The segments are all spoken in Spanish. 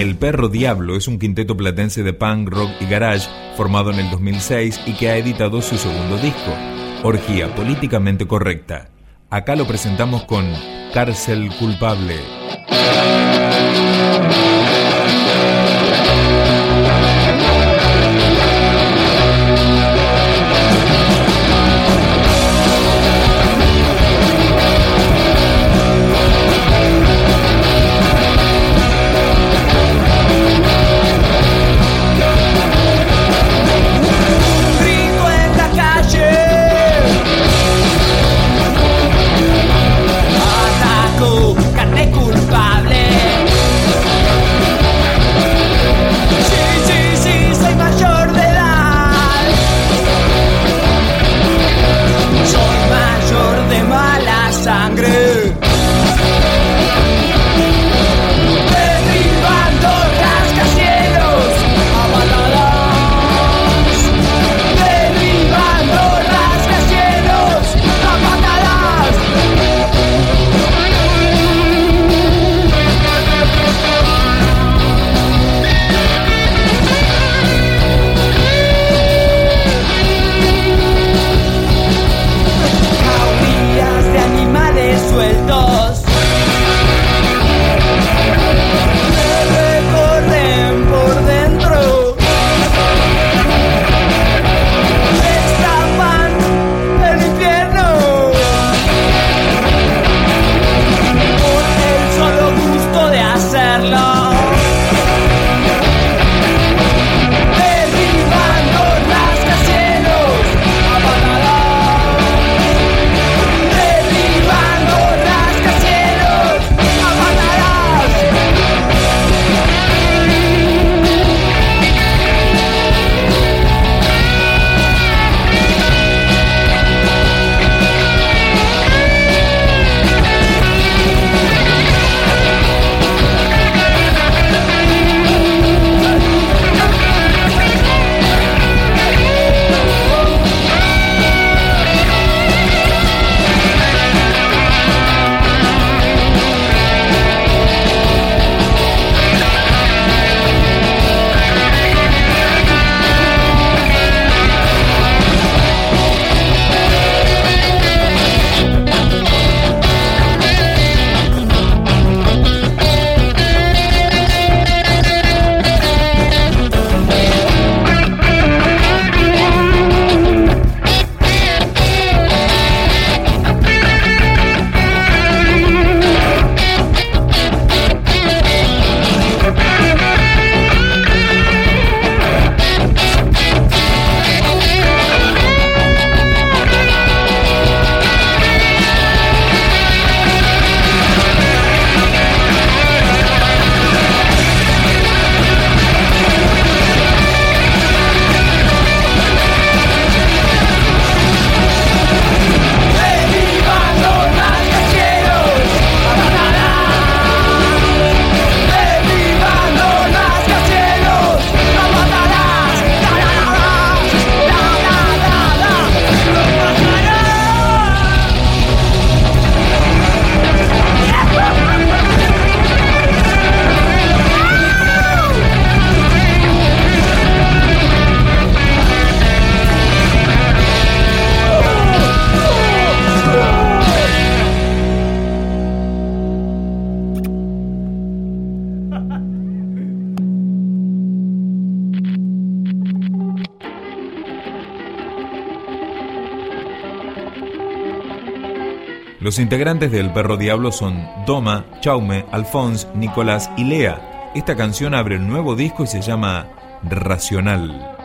El Perro Diablo es un quinteto platense de punk, rock y garage formado en el 2006 y que ha editado su segundo disco, Orgía Políticamente Correcta. Acá lo presentamos con Cárcel Culpable. Los integrantes del Perro Diablo son Doma, Chaume, Alphonse, Nicolás y Lea. Esta canción abre el nuevo disco y se llama Racional.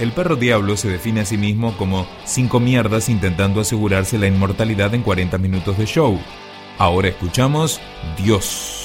El perro diablo se define a sí mismo como cinco mierdas intentando asegurarse la inmortalidad en 40 minutos de show. Ahora escuchamos Dios.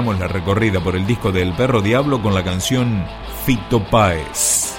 La recorrida por el disco del Perro Diablo con la canción Fito Páez.